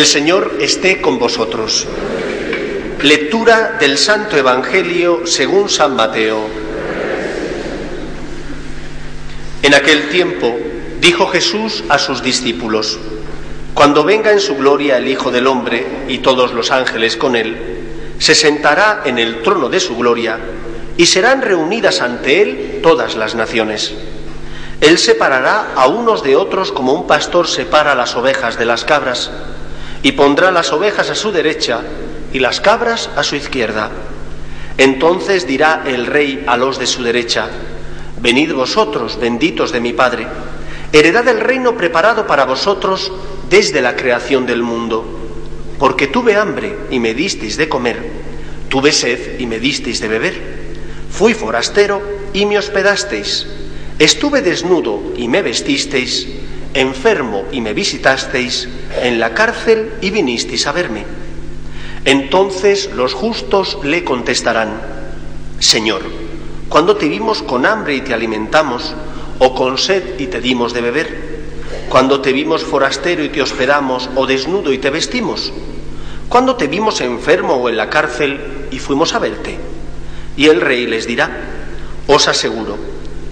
El Señor esté con vosotros. Lectura del Santo Evangelio según San Mateo. En aquel tiempo dijo Jesús a sus discípulos, Cuando venga en su gloria el Hijo del Hombre y todos los ángeles con él, se sentará en el trono de su gloria y serán reunidas ante él todas las naciones. Él separará a unos de otros como un pastor separa las ovejas de las cabras y pondrá las ovejas a su derecha y las cabras a su izquierda. Entonces dirá el rey a los de su derecha, Venid vosotros, benditos de mi Padre, heredad el reino preparado para vosotros desde la creación del mundo, porque tuve hambre y me disteis de comer, tuve sed y me disteis de beber, fui forastero y me hospedasteis, estuve desnudo y me vestisteis, enfermo y me visitasteis, en la cárcel y vinisteis a verme. Entonces los justos le contestarán, Señor, cuando te vimos con hambre y te alimentamos, o con sed y te dimos de beber? Cuando te vimos forastero y te hospedamos, o desnudo y te vestimos? Cuando te vimos enfermo o en la cárcel y fuimos a verte? Y el rey les dirá, os aseguro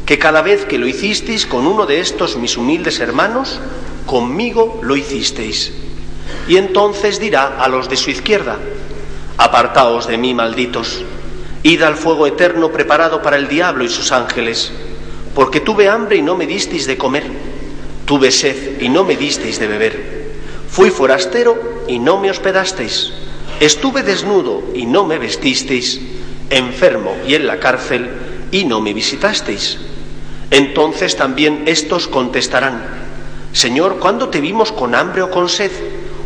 que cada vez que lo hicisteis con uno de estos mis humildes hermanos, conmigo lo hicisteis. Y entonces dirá a los de su izquierda, Apartaos de mí, malditos, id al fuego eterno preparado para el diablo y sus ángeles, porque tuve hambre y no me disteis de comer, tuve sed y no me disteis de beber, fui forastero y no me hospedasteis, estuve desnudo y no me vestisteis, enfermo y en la cárcel y no me visitasteis. Entonces también estos contestarán, Señor, ¿cuándo te vimos con hambre o con sed?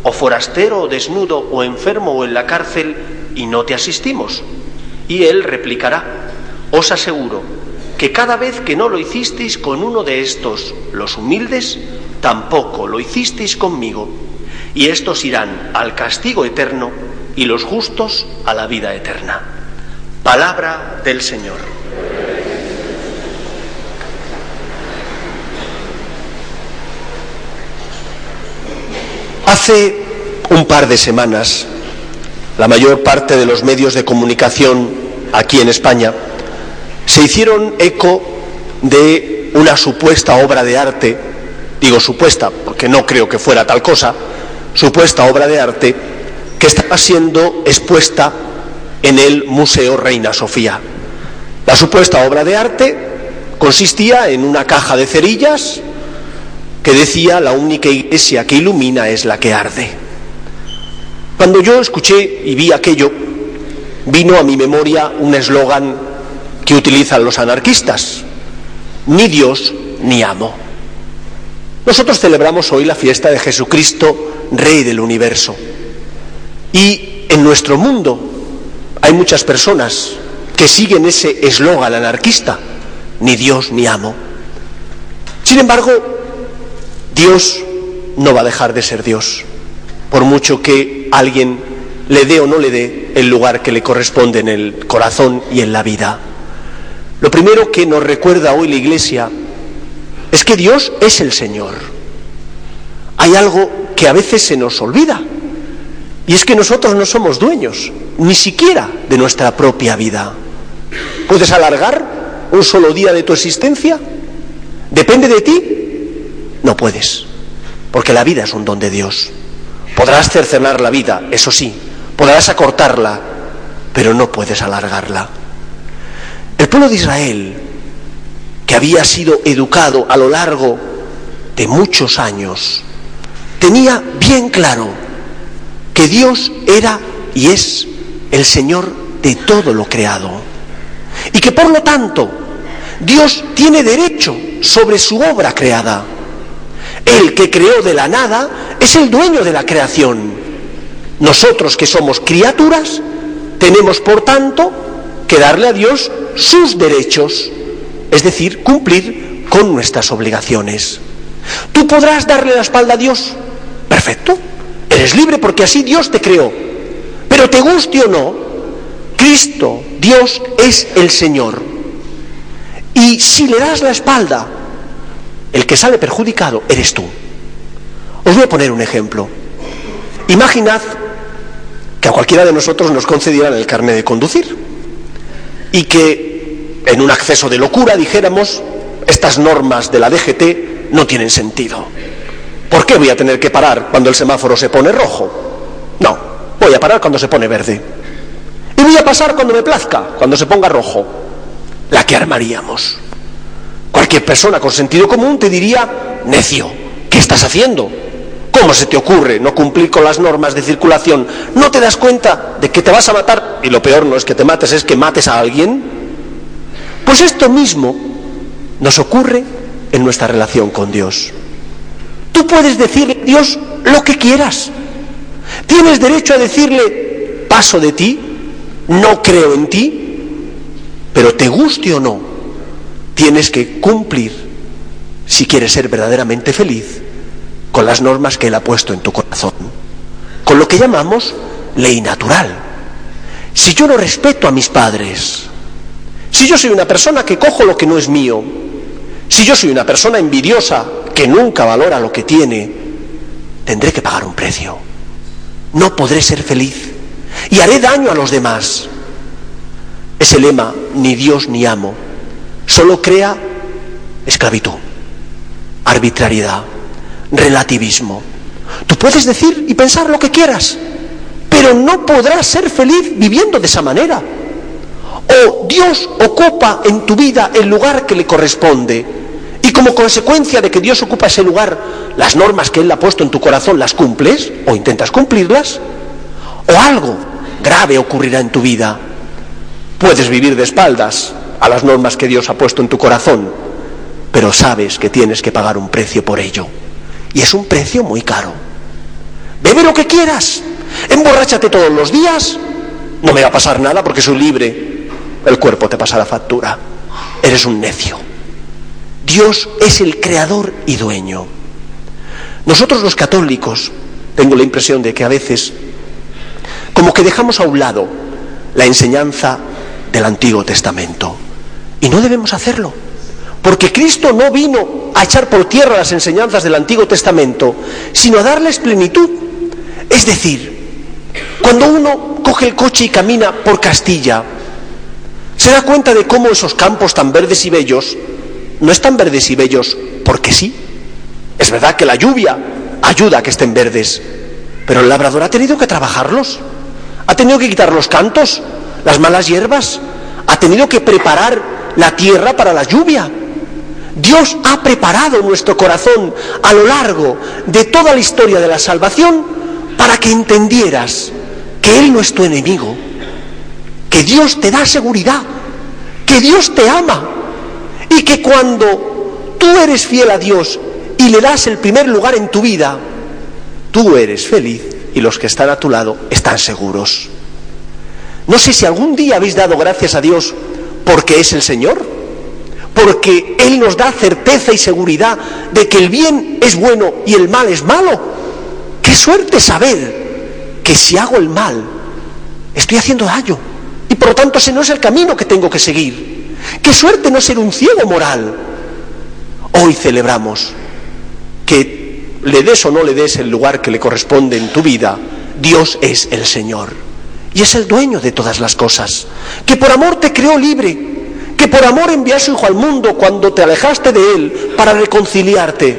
o forastero o desnudo o enfermo o en la cárcel y no te asistimos? Y él replicará, os aseguro que cada vez que no lo hicisteis con uno de estos, los humildes, tampoco lo hicisteis conmigo. Y estos irán al castigo eterno y los justos a la vida eterna. Palabra del Señor. Hace un par de semanas, la mayor parte de los medios de comunicación aquí en España se hicieron eco de una supuesta obra de arte, digo supuesta porque no creo que fuera tal cosa, supuesta obra de arte que estaba siendo expuesta en el Museo Reina Sofía. La supuesta obra de arte consistía en una caja de cerillas que decía la única iglesia que ilumina es la que arde. Cuando yo escuché y vi aquello, vino a mi memoria un eslogan que utilizan los anarquistas, ni Dios ni amo. Nosotros celebramos hoy la fiesta de Jesucristo, Rey del universo. Y en nuestro mundo hay muchas personas que siguen ese eslogan anarquista, ni Dios ni amo. Sin embargo, Dios no va a dejar de ser Dios, por mucho que alguien le dé o no le dé el lugar que le corresponde en el corazón y en la vida. Lo primero que nos recuerda hoy la Iglesia es que Dios es el Señor. Hay algo que a veces se nos olvida, y es que nosotros no somos dueños, ni siquiera de nuestra propia vida. ¿Puedes alargar un solo día de tu existencia? ¿Depende de ti? No puedes, porque la vida es un don de Dios. Podrás cercenar la vida, eso sí, podrás acortarla, pero no puedes alargarla. El pueblo de Israel, que había sido educado a lo largo de muchos años, tenía bien claro que Dios era y es el Señor de todo lo creado. Y que por lo tanto Dios tiene derecho sobre su obra creada. El que creó de la nada es el dueño de la creación. Nosotros que somos criaturas tenemos por tanto que darle a Dios sus derechos, es decir, cumplir con nuestras obligaciones. ¿Tú podrás darle la espalda a Dios? Perfecto. Eres libre porque así Dios te creó. Pero te guste o no, Cristo, Dios, es el Señor. Y si le das la espalda, el que sale perjudicado eres tú. Os voy a poner un ejemplo. Imaginad que a cualquiera de nosotros nos concedieran el carnet de conducir y que en un acceso de locura dijéramos, estas normas de la DGT no tienen sentido. ¿Por qué voy a tener que parar cuando el semáforo se pone rojo? No, voy a parar cuando se pone verde. Y voy a pasar cuando me plazca, cuando se ponga rojo. La que armaríamos. Cualquier persona con sentido común te diría, necio, ¿qué estás haciendo? ¿Cómo se te ocurre no cumplir con las normas de circulación? ¿No te das cuenta de que te vas a matar? Y lo peor no es que te mates, es que mates a alguien. Pues esto mismo nos ocurre en nuestra relación con Dios. Tú puedes decirle a Dios lo que quieras. Tienes derecho a decirle, paso de ti, no creo en ti, pero te guste o no, tienes que cumplir, si quieres ser verdaderamente feliz, con las normas que Él ha puesto en tu corazón, con lo que llamamos ley natural. Si yo no respeto a mis padres, si yo soy una persona que cojo lo que no es mío, si yo soy una persona envidiosa que nunca valora lo que tiene, tendré que pagar un precio. No podré ser feliz y haré daño a los demás. Ese lema, ni Dios ni amo, solo crea esclavitud, arbitrariedad, relativismo. Tú puedes decir y pensar lo que quieras, pero no podrás ser feliz viviendo de esa manera. O Dios ocupa en tu vida el lugar que le corresponde y como consecuencia de que Dios ocupa ese lugar, las normas que Él ha puesto en tu corazón las cumples o intentas cumplirlas, o algo grave ocurrirá en tu vida. Puedes vivir de espaldas a las normas que Dios ha puesto en tu corazón, pero sabes que tienes que pagar un precio por ello. Y es un precio muy caro. Bebe lo que quieras, emborráchate todos los días, no me va a pasar nada porque soy libre. El cuerpo te pasa la factura. Eres un necio. Dios es el creador y dueño. Nosotros los católicos, tengo la impresión de que a veces, como que dejamos a un lado la enseñanza del Antiguo Testamento. Y no debemos hacerlo, porque Cristo no vino a echar por tierra las enseñanzas del Antiguo Testamento, sino a darles plenitud. Es decir, cuando uno coge el coche y camina por Castilla, se da cuenta de cómo esos campos tan verdes y bellos no están verdes y bellos porque sí. Es verdad que la lluvia ayuda a que estén verdes, pero el labrador ha tenido que trabajarlos, ha tenido que quitar los cantos, las malas hierbas, ha tenido que preparar la tierra para la lluvia. Dios ha preparado nuestro corazón a lo largo de toda la historia de la salvación para que entendieras que Él no es tu enemigo, que Dios te da seguridad, que Dios te ama y que cuando tú eres fiel a Dios y le das el primer lugar en tu vida, tú eres feliz y los que están a tu lado están seguros. No sé si algún día habéis dado gracias a Dios porque es el Señor, porque Él nos da certeza y seguridad de que el bien es bueno y el mal es malo. Qué suerte saber que si hago el mal, estoy haciendo daño y por lo tanto ese no es el camino que tengo que seguir. Qué suerte no ser un ciego moral. Hoy celebramos que le des o no le des el lugar que le corresponde en tu vida, Dios es el Señor y es el dueño de todas las cosas, que por amor te creó libre, que por amor envió a su Hijo al mundo cuando te alejaste de Él para reconciliarte,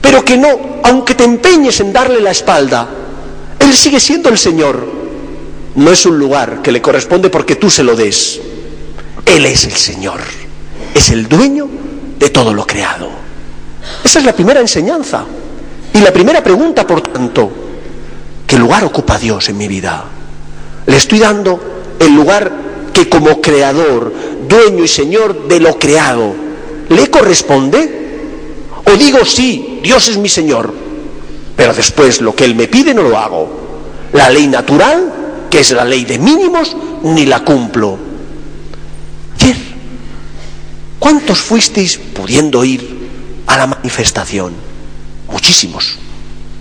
pero que no, aunque te empeñes en darle la espalda, Él sigue siendo el Señor. No es un lugar que le corresponde porque tú se lo des. Él es el Señor, es el dueño de todo lo creado. Esa es la primera enseñanza. Y la primera pregunta, por tanto, ¿qué lugar ocupa Dios en mi vida? Le estoy dando el lugar que como creador, dueño y señor de lo creado, ¿le corresponde? ¿O digo sí, Dios es mi señor, pero después lo que Él me pide no lo hago? La ley natural, que es la ley de mínimos, ni la cumplo. Ayer, ¿cuántos fuisteis pudiendo ir a la manifestación? Muchísimos.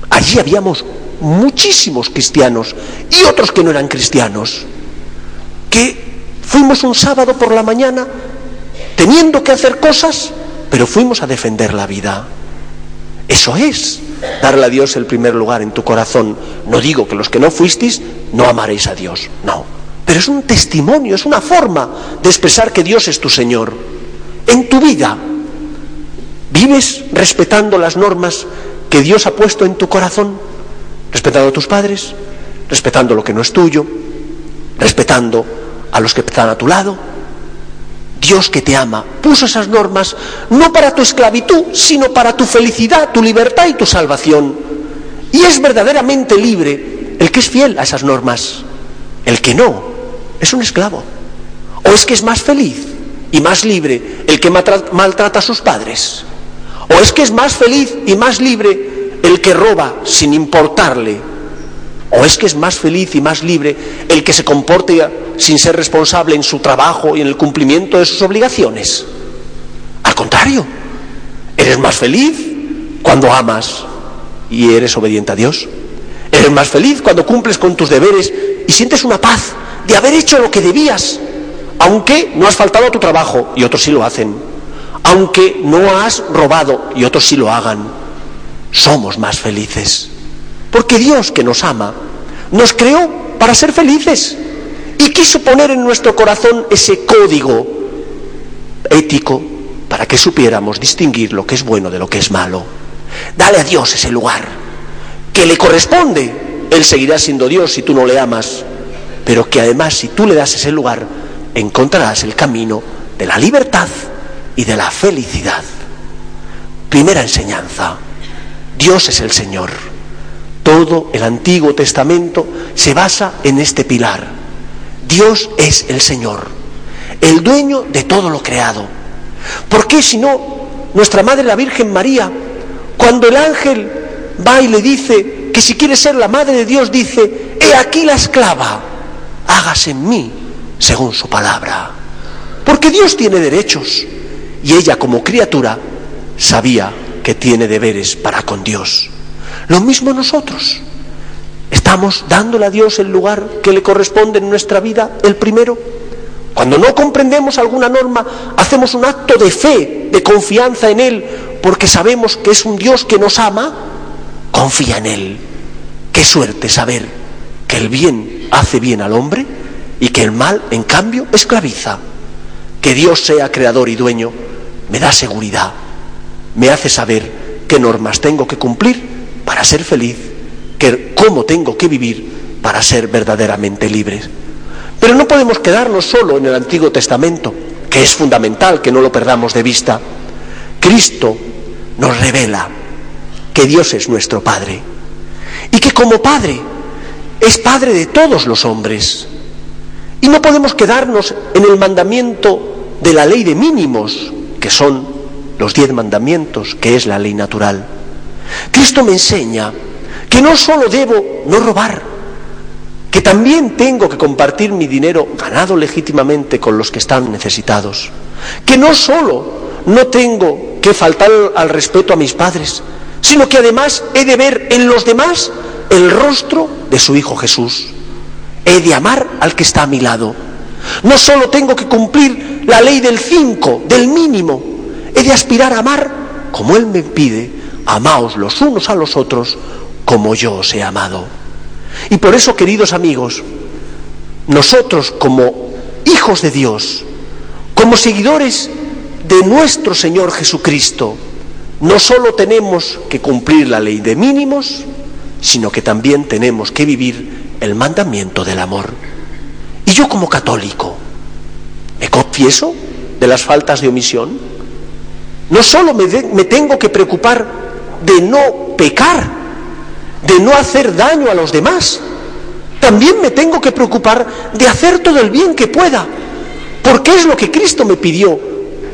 Allí habíamos muchísimos cristianos y otros que no eran cristianos, que fuimos un sábado por la mañana teniendo que hacer cosas, pero fuimos a defender la vida. Eso es darle a Dios el primer lugar en tu corazón. No digo que los que no fuisteis no amaréis a Dios, no. Pero es un testimonio, es una forma de expresar que Dios es tu Señor. En tu vida, ¿vives respetando las normas que Dios ha puesto en tu corazón? respetando a tus padres, respetando lo que no es tuyo, respetando a los que están a tu lado. Dios que te ama puso esas normas no para tu esclavitud, sino para tu felicidad, tu libertad y tu salvación. Y es verdaderamente libre el que es fiel a esas normas. El que no es un esclavo. O es que es más feliz y más libre el que maltrata a sus padres. O es que es más feliz y más libre el que roba sin importarle, o es que es más feliz y más libre el que se comporte sin ser responsable en su trabajo y en el cumplimiento de sus obligaciones. Al contrario, eres más feliz cuando amas y eres obediente a Dios. Eres más feliz cuando cumples con tus deberes y sientes una paz de haber hecho lo que debías, aunque no has faltado a tu trabajo y otros sí lo hacen, aunque no has robado y otros sí lo hagan somos más felices. Porque Dios que nos ama, nos creó para ser felices y quiso poner en nuestro corazón ese código ético para que supiéramos distinguir lo que es bueno de lo que es malo. Dale a Dios ese lugar que le corresponde. Él seguirá siendo Dios si tú no le amas, pero que además si tú le das ese lugar, encontrarás el camino de la libertad y de la felicidad. Primera enseñanza. Dios es el Señor. Todo el Antiguo Testamento se basa en este pilar. Dios es el Señor, el dueño de todo lo creado. ¿Por qué si no nuestra Madre la Virgen María, cuando el ángel va y le dice que si quiere ser la Madre de Dios, dice, he aquí la esclava, hágase en mí según su palabra? Porque Dios tiene derechos y ella como criatura sabía que tiene deberes para con Dios. Lo mismo nosotros. ¿Estamos dándole a Dios el lugar que le corresponde en nuestra vida, el primero? Cuando no comprendemos alguna norma, hacemos un acto de fe, de confianza en Él, porque sabemos que es un Dios que nos ama, confía en Él. Qué suerte saber que el bien hace bien al hombre y que el mal, en cambio, esclaviza. Que Dios sea creador y dueño me da seguridad me hace saber qué normas tengo que cumplir para ser feliz, que, cómo tengo que vivir para ser verdaderamente libre. Pero no podemos quedarnos solo en el Antiguo Testamento, que es fundamental que no lo perdamos de vista. Cristo nos revela que Dios es nuestro Padre y que como Padre es Padre de todos los hombres. Y no podemos quedarnos en el mandamiento de la ley de mínimos, que son los diez mandamientos, que es la ley natural. Cristo me enseña que no solo debo no robar, que también tengo que compartir mi dinero ganado legítimamente con los que están necesitados, que no solo no tengo que faltar al respeto a mis padres, sino que además he de ver en los demás el rostro de su Hijo Jesús. He de amar al que está a mi lado. No solo tengo que cumplir la ley del cinco, del mínimo, He de aspirar a amar como Él me pide, amaos los unos a los otros como yo os he amado. Y por eso, queridos amigos, nosotros como hijos de Dios, como seguidores de nuestro Señor Jesucristo, no solo tenemos que cumplir la ley de mínimos, sino que también tenemos que vivir el mandamiento del amor. Y yo como católico, ¿me confieso de las faltas de omisión? No solo me, me tengo que preocupar de no pecar, de no hacer daño a los demás. También me tengo que preocupar de hacer todo el bien que pueda, porque es lo que Cristo me pidió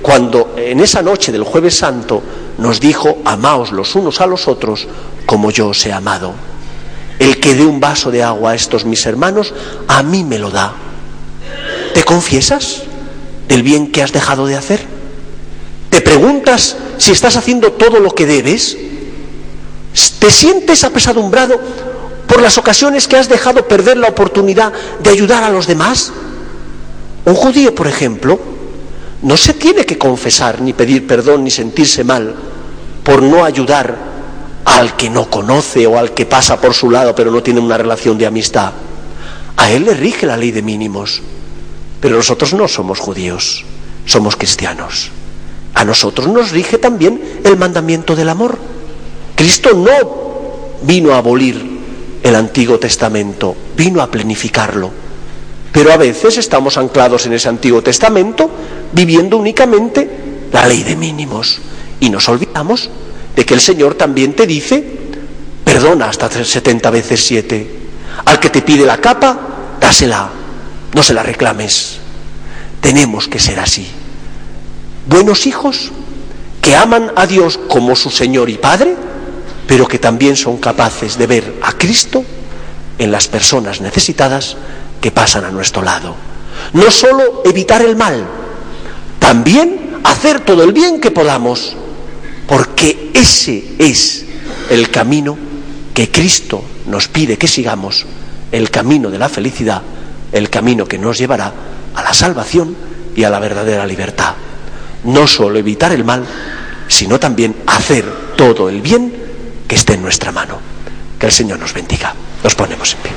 cuando en esa noche del jueves santo nos dijo, amaos los unos a los otros como yo os he amado. El que dé un vaso de agua a estos mis hermanos, a mí me lo da. ¿Te confiesas del bien que has dejado de hacer? ¿Te preguntas si estás haciendo todo lo que debes? ¿Te sientes apesadumbrado por las ocasiones que has dejado perder la oportunidad de ayudar a los demás? Un judío, por ejemplo, no se tiene que confesar, ni pedir perdón, ni sentirse mal por no ayudar al que no conoce o al que pasa por su lado pero no tiene una relación de amistad. A él le rige la ley de mínimos. Pero nosotros no somos judíos, somos cristianos. A nosotros nos rige también el mandamiento del amor. Cristo no vino a abolir el Antiguo Testamento, vino a planificarlo. Pero a veces estamos anclados en ese Antiguo Testamento viviendo únicamente la ley de mínimos y nos olvidamos de que el Señor también te dice, perdona hasta 70 veces 7. Al que te pide la capa, dásela, no se la reclames. Tenemos que ser así. Buenos hijos que aman a Dios como su Señor y Padre, pero que también son capaces de ver a Cristo en las personas necesitadas que pasan a nuestro lado. No solo evitar el mal, también hacer todo el bien que podamos, porque ese es el camino que Cristo nos pide que sigamos, el camino de la felicidad, el camino que nos llevará a la salvación y a la verdadera libertad. No solo evitar el mal, sino también hacer todo el bien que esté en nuestra mano. Que el Señor nos bendiga. Nos ponemos en pie.